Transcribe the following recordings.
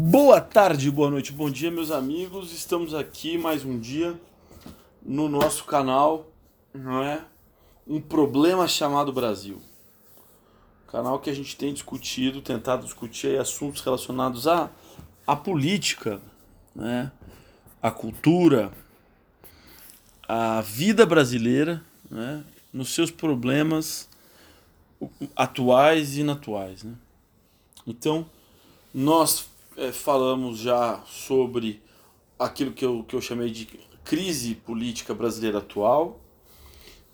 Boa tarde, boa noite, bom dia, meus amigos. Estamos aqui mais um dia no nosso canal, não é? Um problema chamado Brasil. Canal que a gente tem discutido, tentado discutir assuntos relacionados à, à política, né? à cultura, à vida brasileira, né? nos seus problemas atuais e inatuais. Né? Então, nós é, falamos já sobre aquilo que eu, que eu chamei de crise política brasileira atual.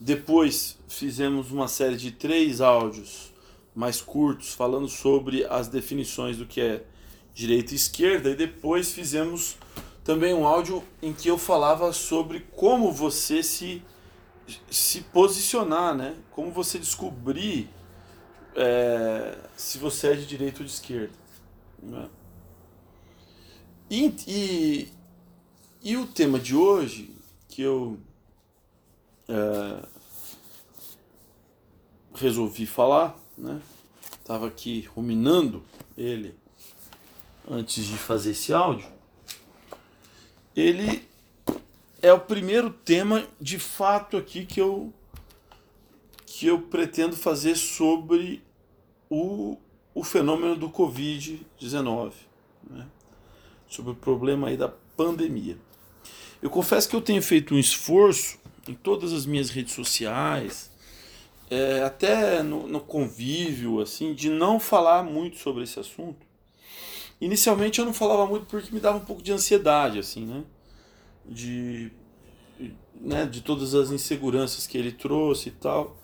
Depois fizemos uma série de três áudios mais curtos falando sobre as definições do que é direita e esquerda. E depois fizemos também um áudio em que eu falava sobre como você se, se posicionar, né? como você descobrir é, se você é de direita ou de esquerda. Né? E, e, e o tema de hoje, que eu é, resolvi falar, né? Tava aqui ruminando ele antes de fazer esse áudio. Ele é o primeiro tema de fato aqui que eu que eu pretendo fazer sobre o, o fenômeno do Covid-19. Né? Sobre o problema aí da pandemia. Eu confesso que eu tenho feito um esforço em todas as minhas redes sociais, é, até no, no, convívio, assim, de não falar muito sobre esse assunto. Inicialmente eu não falava muito porque me dava um pouco de ansiedade, assim, né? De, né, de todas as inseguranças que ele trouxe e tal.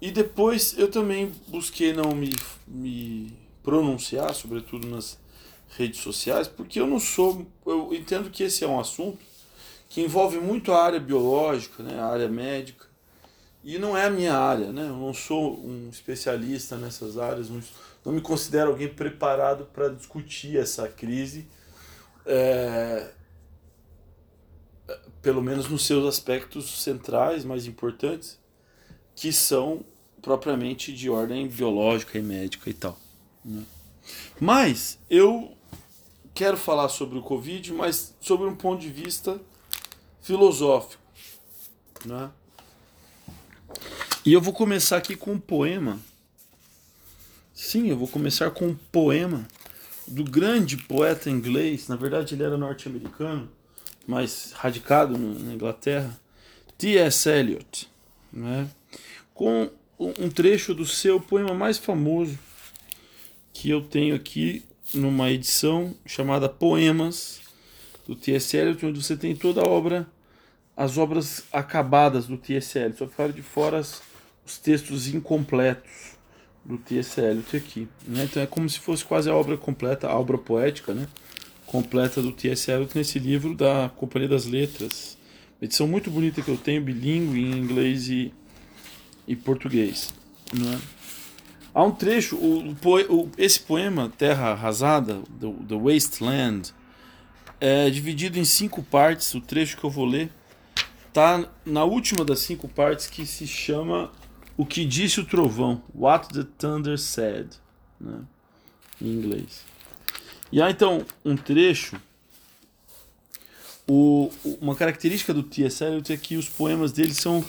E depois eu também busquei não me, me pronunciar, sobretudo nas redes sociais, porque eu não sou. Eu entendo que esse é um assunto que envolve muito a área biológica, né, a área médica, e não é a minha área, né? Eu não sou um especialista nessas áreas, não, não me considero alguém preparado para discutir essa crise, é, pelo menos nos seus aspectos centrais, mais importantes, que são propriamente de ordem biológica e médica e tal. Né? Mas eu quero falar sobre o Covid, mas sobre um ponto de vista filosófico. Né? E eu vou começar aqui com um poema. Sim, eu vou começar com um poema do grande poeta inglês, na verdade ele era norte-americano, mas radicado na Inglaterra, T.S. Eliot, né? com um trecho do seu poema mais famoso que eu tenho aqui numa edição chamada Poemas do T.S. Eliot, onde você tem toda a obra, as obras acabadas do T.S. Eliot. Só ficaram de fora os textos incompletos do T.S. Eliot aqui. Né? Então é como se fosse quase a obra completa, a obra poética, né? completa do T.S. Eliot nesse livro da Companhia das Letras. edição muito bonita que eu tenho, bilíngue em inglês e, e português. Né? Há um trecho, o, o, esse poema, Terra Arrasada, The, The Wasteland, é dividido em cinco partes. O trecho que eu vou ler está na última das cinco partes que se chama O que disse o trovão, What the Thunder Said, né, em inglês. E há então um trecho. O, uma característica do T.S. Eliot é que os poemas dele são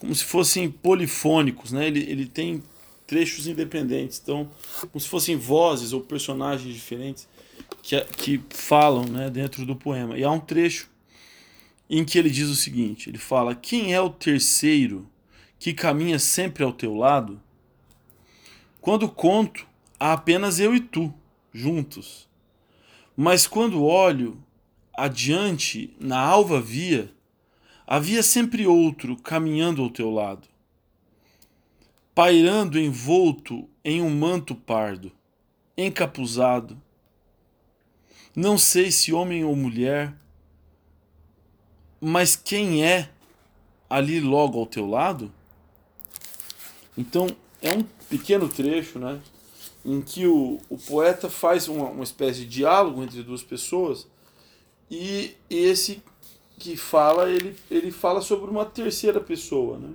como se fossem polifônicos, né? Ele, ele tem trechos independentes. Então, como se fossem vozes ou personagens diferentes que, que falam né, dentro do poema. E há um trecho em que ele diz o seguinte: ele fala, Quem é o terceiro que caminha sempre ao teu lado? Quando conto, há apenas eu e tu, juntos. Mas quando olho adiante na alva via, havia sempre outro caminhando ao teu lado pairando envolto em um manto pardo, encapuzado. Não sei se homem ou mulher, mas quem é ali logo ao teu lado? Então, é um pequeno trecho, né? Em que o, o poeta faz uma, uma espécie de diálogo entre duas pessoas e esse que fala, ele, ele fala sobre uma terceira pessoa, né?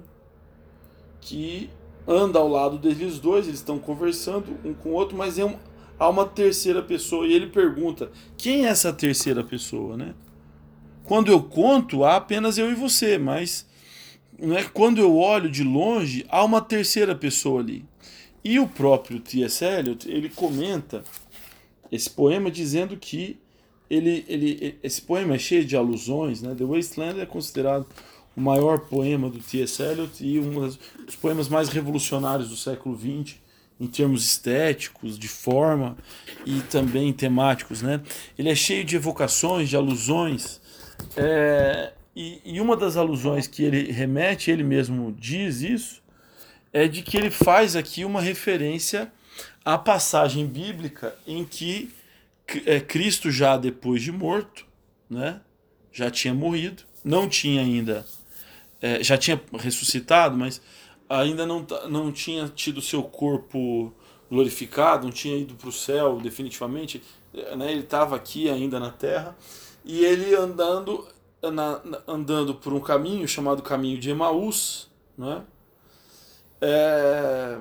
Que anda ao lado deles dois, eles estão conversando um com o outro, mas é um, há uma terceira pessoa. E ele pergunta: quem é essa terceira pessoa, né? Quando eu conto, há apenas eu e você, mas né, quando eu olho de longe, há uma terceira pessoa ali. E o próprio T.S. Eliot, ele comenta esse poema dizendo que ele, ele, esse poema é cheio de alusões, né? The Wasteland é considerado o maior poema do T.S. Eliot e um dos poemas mais revolucionários do século XX em termos estéticos, de forma e também temáticos, né? Ele é cheio de evocações, de alusões, é, e, e uma das alusões que ele remete, ele mesmo diz isso, é de que ele faz aqui uma referência à passagem bíblica em que é, Cristo já depois de morto, né, já tinha morrido, não tinha ainda, é, já tinha ressuscitado, mas ainda não, não tinha tido seu corpo glorificado, não tinha ido para o céu definitivamente, né, ele estava aqui ainda na terra, e ele andando, na, andando por um caminho chamado caminho de Emaús, né, é,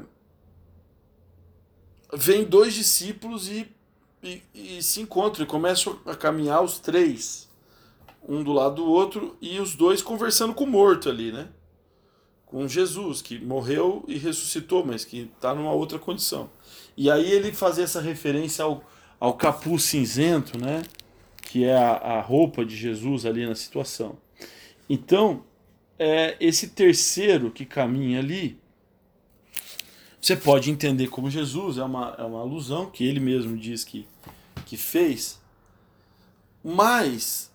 vem dois discípulos e, e, e, se encontram e começam a caminhar os três, um do lado do outro, e os dois conversando com o morto ali, né? Com Jesus, que morreu e ressuscitou, mas que está numa outra condição. E aí ele fazia essa referência ao, ao capuz cinzento, né? Que é a, a roupa de Jesus ali na situação. Então, é, esse terceiro que caminha ali, você pode entender como Jesus, é uma, é uma alusão que ele mesmo diz que, que fez. Mas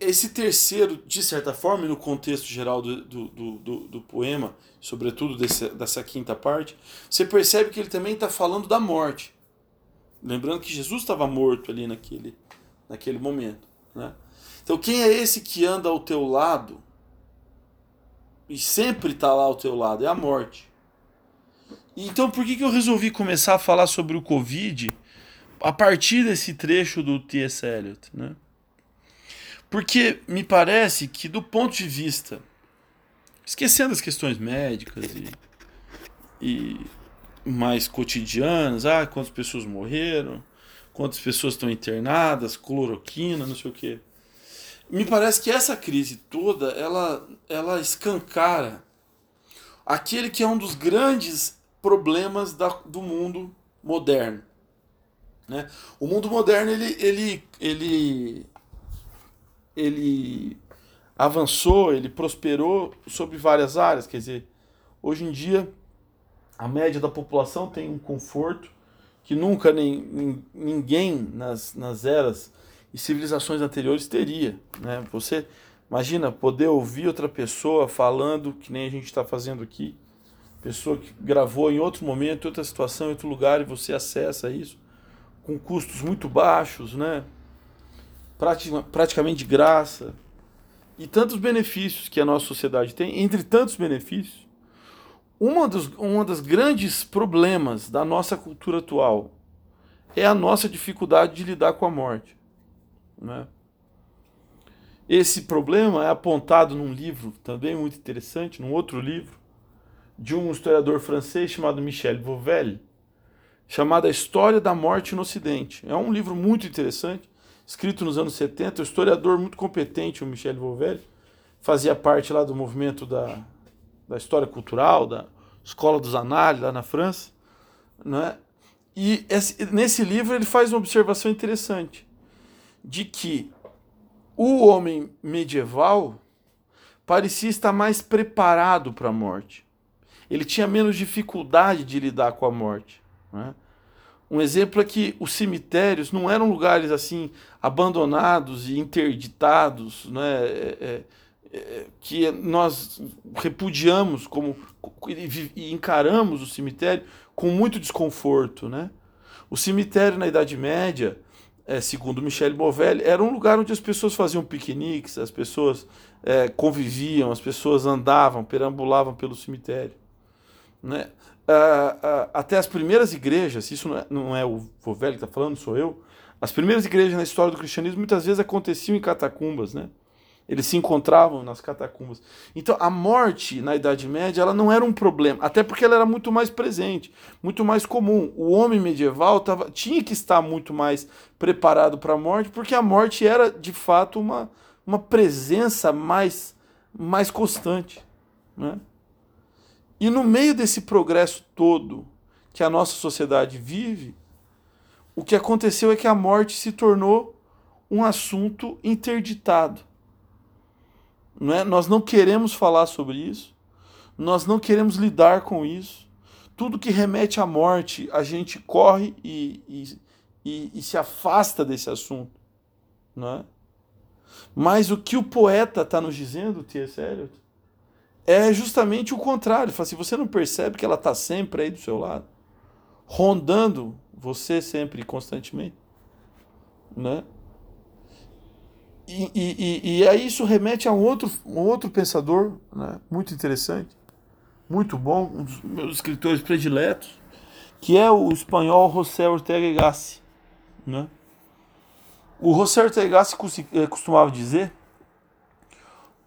esse terceiro, de certa forma, no contexto geral do, do, do, do poema, sobretudo desse, dessa quinta parte, você percebe que ele também está falando da morte. Lembrando que Jesus estava morto ali naquele, naquele momento. Né? Então, quem é esse que anda ao teu lado e sempre está lá ao teu lado? É a morte. Então, por que, que eu resolvi começar a falar sobre o Covid a partir desse trecho do T.S. Eliot? Né? Porque me parece que, do ponto de vista, esquecendo as questões médicas e, e mais cotidianas, ah, quantas pessoas morreram, quantas pessoas estão internadas, cloroquina, não sei o quê. Me parece que essa crise toda, ela, ela escancara aquele que é um dos grandes problemas da, do mundo moderno. Né? O mundo moderno ele, ele, ele, ele avançou, ele prosperou sobre várias áreas. Quer dizer, hoje em dia a média da população tem um conforto que nunca nem, ninguém nas, nas eras e civilizações anteriores teria. Né? Você imagina poder ouvir outra pessoa falando que nem a gente está fazendo aqui pessoa que gravou em outro momento, outra situação, em outro lugar, e você acessa isso com custos muito baixos, né? Praticamente de graça. E tantos benefícios que a nossa sociedade tem, entre tantos benefícios, uma dos, uma das grandes problemas da nossa cultura atual é a nossa dificuldade de lidar com a morte. Né? Esse problema é apontado num livro também muito interessante, num outro livro, de um historiador francês chamado Michel Vauvel, chamado A História da Morte no Ocidente. É um livro muito interessante, escrito nos anos 70, um historiador muito competente, o Michel Vauvel, fazia parte lá do movimento da, da história cultural, da Escola dos Análises, lá na França, né? E esse, nesse livro ele faz uma observação interessante de que o homem medieval parecia estar mais preparado para a morte ele tinha menos dificuldade de lidar com a morte. Né? Um exemplo é que os cemitérios não eram lugares assim abandonados e interditados, né? É, é, é, que nós repudiamos como e encaramos o cemitério com muito desconforto, né? O cemitério na Idade Média, é, segundo Michel Bovelli, era um lugar onde as pessoas faziam piqueniques, as pessoas é, conviviam, as pessoas andavam, perambulavam pelo cemitério. Né? Ah, ah, até as primeiras igrejas, isso não é, não é o Vovelli que está falando, sou eu, as primeiras igrejas na história do cristianismo muitas vezes aconteciam em catacumbas, né? Eles se encontravam nas catacumbas. Então, a morte na Idade Média ela não era um problema, até porque ela era muito mais presente, muito mais comum. O homem medieval tava, tinha que estar muito mais preparado para a morte, porque a morte era, de fato, uma, uma presença mais, mais constante. Né? E no meio desse progresso todo que a nossa sociedade vive, o que aconteceu é que a morte se tornou um assunto interditado. Não é? Nós não queremos falar sobre isso, nós não queremos lidar com isso. Tudo que remete à morte, a gente corre e, e, e, e se afasta desse assunto. Não é? Mas o que o poeta está nos dizendo, T.S. Eliot, é justamente o contrário. Fala assim, você não percebe que ela está sempre aí do seu lado, rondando você sempre constantemente, né? E, e, e, aí isso remete a um outro, um outro pensador né, muito interessante, muito bom, um dos meus escritores prediletos, que é o espanhol José Ortega Gassi. Né? O José Ortega Gassi eh, costumava dizer,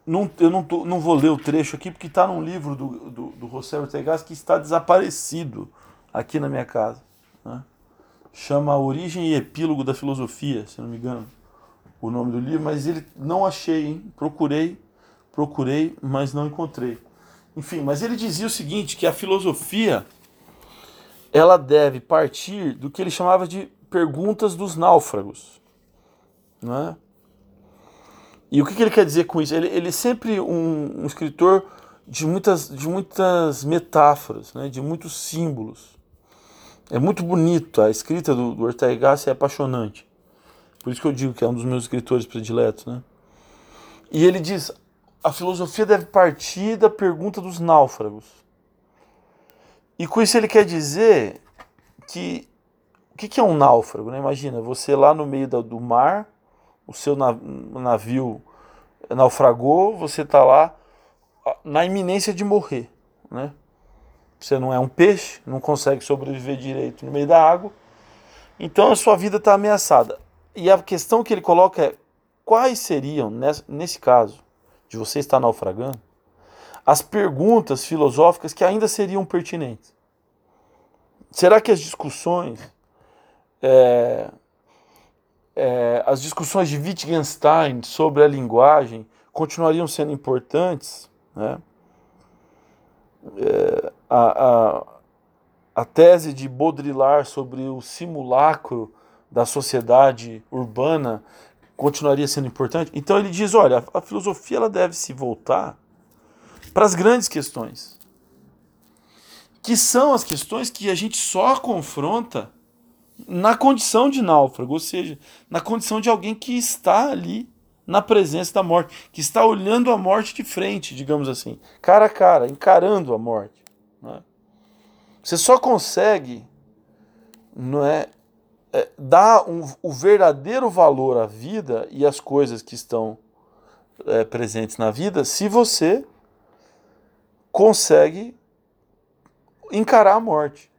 não, eu não, tô, não vou ler o trecho aqui, porque está num livro do, do, do José Ortega Gassi que está desaparecido aqui na minha casa. Né? Chama Origem e Epílogo da Filosofia, se não me engano o nome do livro, mas ele não achei, hein? procurei, procurei, mas não encontrei. Enfim, mas ele dizia o seguinte, que a filosofia ela deve partir do que ele chamava de perguntas dos náufragos, não é? E o que, que ele quer dizer com isso? Ele, ele é sempre um, um escritor de muitas, de muitas metáforas, né? de muitos símbolos. É muito bonito, a escrita do, do Ortega Gasset é apaixonante. Por isso que eu digo que é um dos meus escritores prediletos, né? E ele diz: a filosofia deve partir da pergunta dos náufragos. E com isso ele quer dizer que o que, que é um náufrago? Né? Imagina, você lá no meio do, do mar, o seu navio naufragou, você está lá na iminência de morrer. Né? Você não é um peixe, não consegue sobreviver direito no meio da água, então a sua vida está ameaçada. E a questão que ele coloca é: quais seriam, nesse caso, de você estar naufragando, as perguntas filosóficas que ainda seriam pertinentes? Será que as discussões, é, é, as discussões de Wittgenstein sobre a linguagem continuariam sendo importantes? Né? É, a, a, a tese de Baudrillard sobre o simulacro da sociedade urbana continuaria sendo importante. Então ele diz, olha, a filosofia ela deve se voltar para as grandes questões, que são as questões que a gente só confronta na condição de náufrago, ou seja, na condição de alguém que está ali na presença da morte, que está olhando a morte de frente, digamos assim, cara a cara, encarando a morte. Né? Você só consegue não é, é, dá um, o verdadeiro valor à vida e às coisas que estão é, presentes na vida se você consegue encarar a morte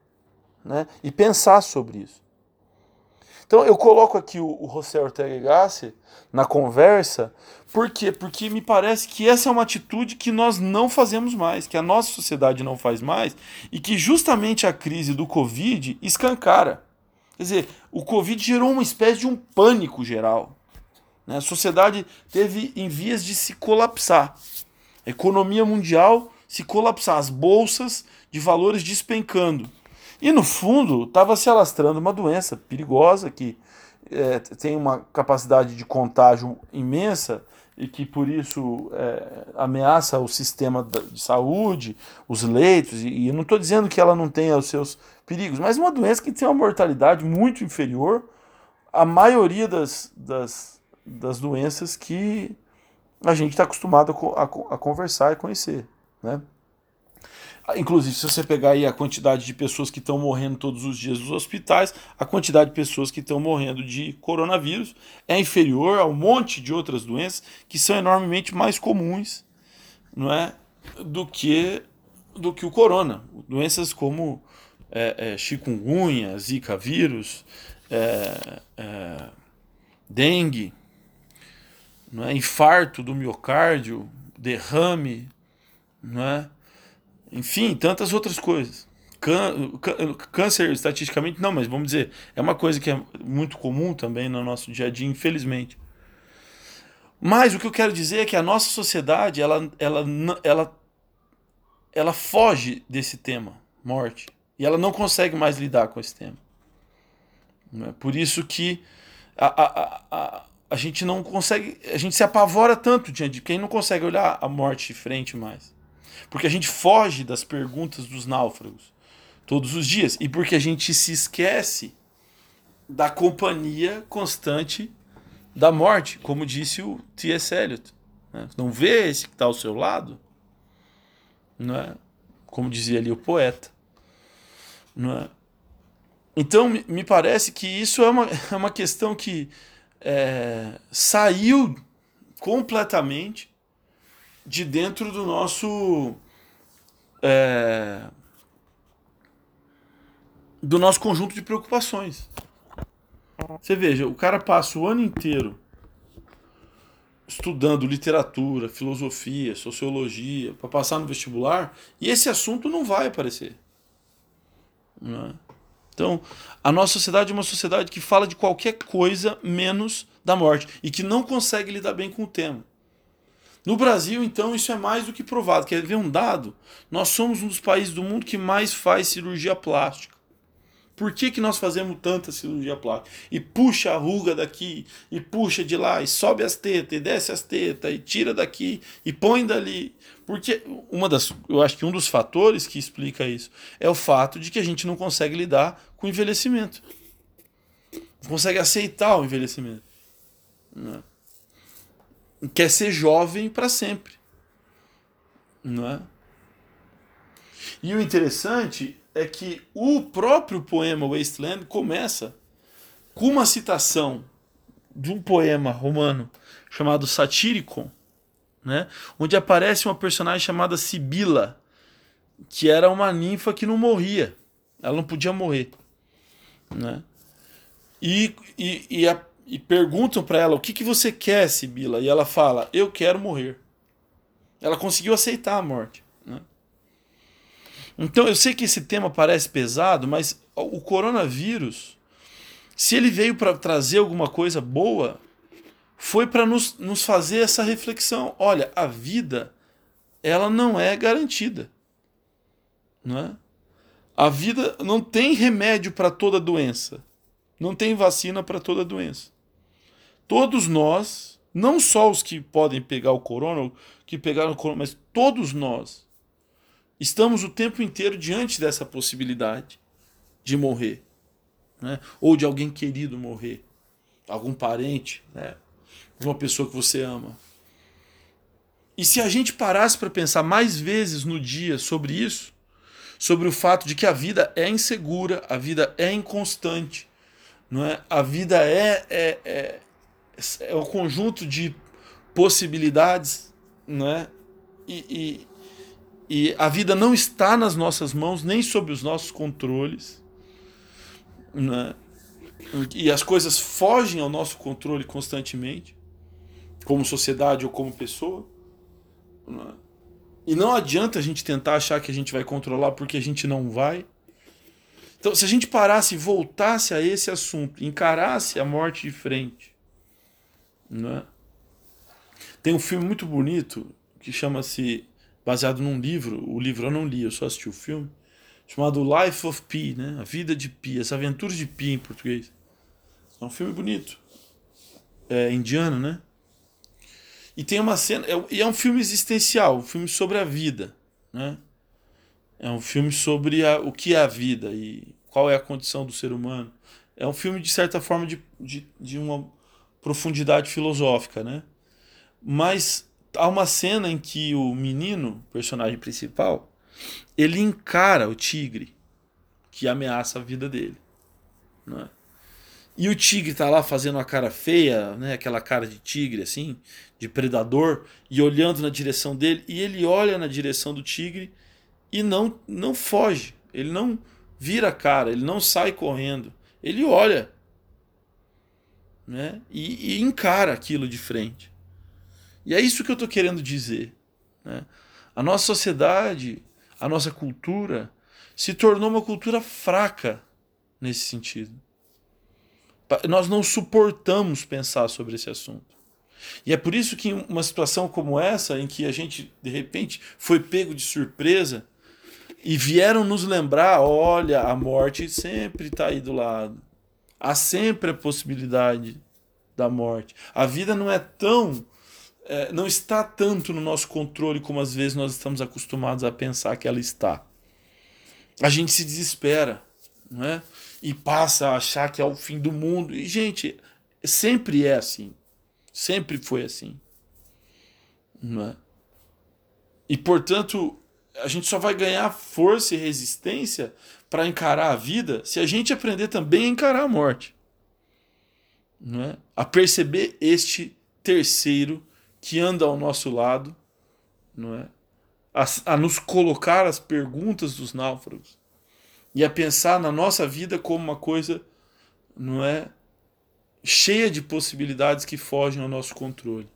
né? e pensar sobre isso. Então eu coloco aqui o, o José Ortega Gassi na conversa, por quê? Porque me parece que essa é uma atitude que nós não fazemos mais, que a nossa sociedade não faz mais, e que justamente a crise do Covid escancara. Quer dizer, o Covid gerou uma espécie de um pânico geral. Né? A sociedade teve em vias de se colapsar. A economia mundial se colapsar, as bolsas de valores despencando. E no fundo estava se alastrando uma doença perigosa que é, tem uma capacidade de contágio imensa e que por isso é, ameaça o sistema de saúde, os leitos, e, e eu não estou dizendo que ela não tenha os seus perigos, mas uma doença que tem uma mortalidade muito inferior à maioria das, das, das doenças que a gente está acostumado a, a, a, conversar e conhecer. Né? Inclusive, se você pegar aí a quantidade de pessoas que estão morrendo todos os dias nos hospitais, a quantidade de pessoas que estão morrendo de coronavírus é inferior a um monte de outras doenças que são enormemente mais comuns não é, do, que, do que o corona. Doenças como é, é, chikungunya, zika vírus, é, é dengue, não é? infarto do miocárdio, derrame, não é? Enfim, tantas outras coisas. Câncer, estatisticamente, não, mas vamos dizer, é uma coisa que é muito comum também no nosso dia a dia, infelizmente. Mas o que eu quero dizer é que a nossa sociedade, ela, ela, ela, ela foge desse tema, morte. E ela não consegue mais lidar com esse tema. É? Por isso que a, a, a, a gente não consegue, a gente se apavora tanto diante de quem não consegue olhar a morte de frente mais. Porque a gente foge das perguntas dos náufragos todos os dias. E porque a gente se esquece da companhia constante da morte, como disse o T.S. Eliot. Né? Não vê esse que está ao seu lado? Não é? Como dizia ali o poeta. Não é? Então, me parece que isso é uma, é uma questão que é, saiu completamente de dentro do nosso. É, do nosso conjunto de preocupações. Você veja, o cara passa o ano inteiro estudando literatura, filosofia, sociologia, para passar no vestibular, e esse assunto não vai aparecer. Não é? Então, a nossa sociedade é uma sociedade que fala de qualquer coisa menos da morte e que não consegue lidar bem com o tema. No Brasil, então, isso é mais do que provado. Quer ver um dado? Nós somos um dos países do mundo que mais faz cirurgia plástica. Por que, que nós fazemos tanta cirurgia plástica? E puxa a ruga daqui, e puxa de lá, e sobe as tetas, e desce as tetas, e tira daqui, e põe dali. Porque uma das, eu acho que um dos fatores que explica isso é o fato de que a gente não consegue lidar com o envelhecimento. Não consegue aceitar o envelhecimento. Não é? Quer ser jovem para sempre. Não é? E o interessante é que o próprio poema Wasteland começa com uma citação de um poema romano chamado Satyricon, né? onde aparece uma personagem chamada Sibila, que era uma ninfa que não morria, ela não podia morrer. Né? E, e, e, a, e perguntam para ela: o que, que você quer, Sibila? E ela fala: eu quero morrer. Ela conseguiu aceitar a morte. Então eu sei que esse tema parece pesado, mas o coronavírus, se ele veio para trazer alguma coisa boa, foi para nos, nos fazer essa reflexão. Olha, a vida, ela não é garantida. Não é? A vida não tem remédio para toda doença. Não tem vacina para toda doença. Todos nós, não só os que podem pegar o corona, que pegaram o corona, mas todos nós estamos o tempo inteiro diante dessa possibilidade de morrer, né? ou de alguém querido morrer, algum parente, né? uma pessoa que você ama. E se a gente parasse para pensar mais vezes no dia sobre isso, sobre o fato de que a vida é insegura, a vida é inconstante, não é? A vida é é, é, é um conjunto de possibilidades, não é? E, e, e a vida não está nas nossas mãos, nem sob os nossos controles. Né? E as coisas fogem ao nosso controle constantemente, como sociedade ou como pessoa. Né? E não adianta a gente tentar achar que a gente vai controlar porque a gente não vai. Então, se a gente parasse e voltasse a esse assunto, encarasse a morte de frente. Né? Tem um filme muito bonito que chama-se baseado num livro. O livro eu não li, eu só assisti o filme. Chamado Life of Pi, né? A Vida de Pi, As Aventuras de Pi em português. É um filme bonito. É indiano, né? E tem uma cena. É, e é um filme existencial, um filme sobre a vida, né? É um filme sobre a, o que é a vida e qual é a condição do ser humano. É um filme, de certa forma, de, de, de uma profundidade filosófica, né? Mas há uma cena em que o menino, personagem principal, ele encara o tigre que ameaça a vida dele. Né? E o tigre tá lá fazendo uma cara feia, né? aquela cara de tigre, assim, de predador, e olhando na direção dele, e ele olha na direção do tigre e não, não foge, ele não vira a cara, ele não sai correndo, ele olha né? e, e encara aquilo de frente. E é isso que eu estou querendo dizer. Né? A nossa sociedade, a nossa cultura, se tornou uma cultura fraca nesse sentido. Nós não suportamos pensar sobre esse assunto. E é por isso que uma situação como essa, em que a gente de repente foi pego de surpresa e vieram nos lembrar: olha, a morte sempre está aí do lado. Há sempre a possibilidade da morte. A vida não é tão. É, não está tanto no nosso controle como às vezes nós estamos acostumados a pensar que ela está. A gente se desespera, não é? E passa a achar que é o fim do mundo. E, gente, sempre é assim. Sempre foi assim. Não é? E, portanto, a gente só vai ganhar força e resistência para encarar a vida se a gente aprender também a encarar a morte. Não é? A perceber este terceiro que anda ao nosso lado, não é? A, a nos colocar as perguntas dos náufragos e a pensar na nossa vida como uma coisa, não é? cheia de possibilidades que fogem ao nosso controle.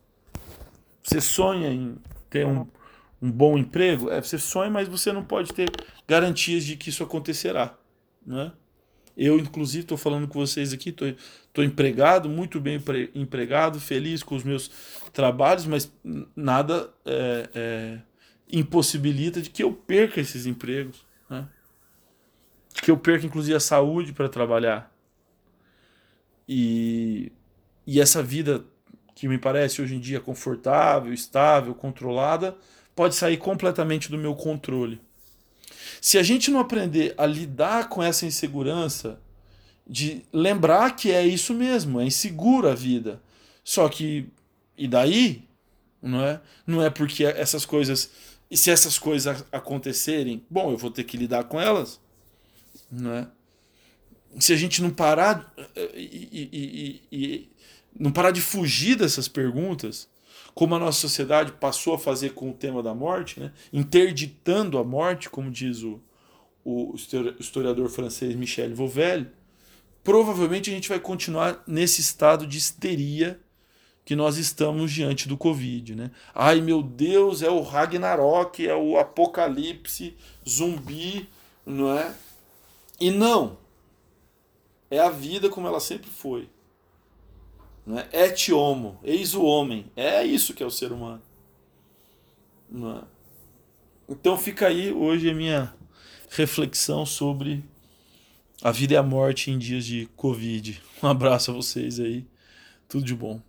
Você sonha em ter um, um bom emprego? É, você sonha, mas você não pode ter garantias de que isso acontecerá. Né? Eu, inclusive, estou falando com vocês aqui, estou empregado, muito bem empregado, feliz com os meus trabalhos, mas nada é, é, impossibilita de que eu perca esses empregos. Né? Que eu perca, inclusive, a saúde para trabalhar. E, e essa vida que me parece hoje em dia confortável, estável, controlada, pode sair completamente do meu controle. Se a gente não aprender a lidar com essa insegurança, de lembrar que é isso mesmo, é insegura a vida. Só que, e daí? Não é? Não é porque essas coisas. E se essas coisas acontecerem, bom, eu vou ter que lidar com elas. Não é? se a gente não parar e, e, e, e, não parar de fugir dessas perguntas, como a nossa sociedade passou a fazer com o tema da morte, né? interditando a morte, como diz o, o historiador francês Michel Vauvel, provavelmente a gente vai continuar nesse estado de histeria que nós estamos diante do Covid. Né? Ai meu Deus, é o Ragnarok, é o apocalipse zumbi, não é? E não, é a vida como ela sempre foi. Não é? Et homo, eis o homem. É isso que é o ser humano. É? Então fica aí hoje a minha reflexão sobre a vida e a morte em dias de Covid. Um abraço a vocês aí. Tudo de bom.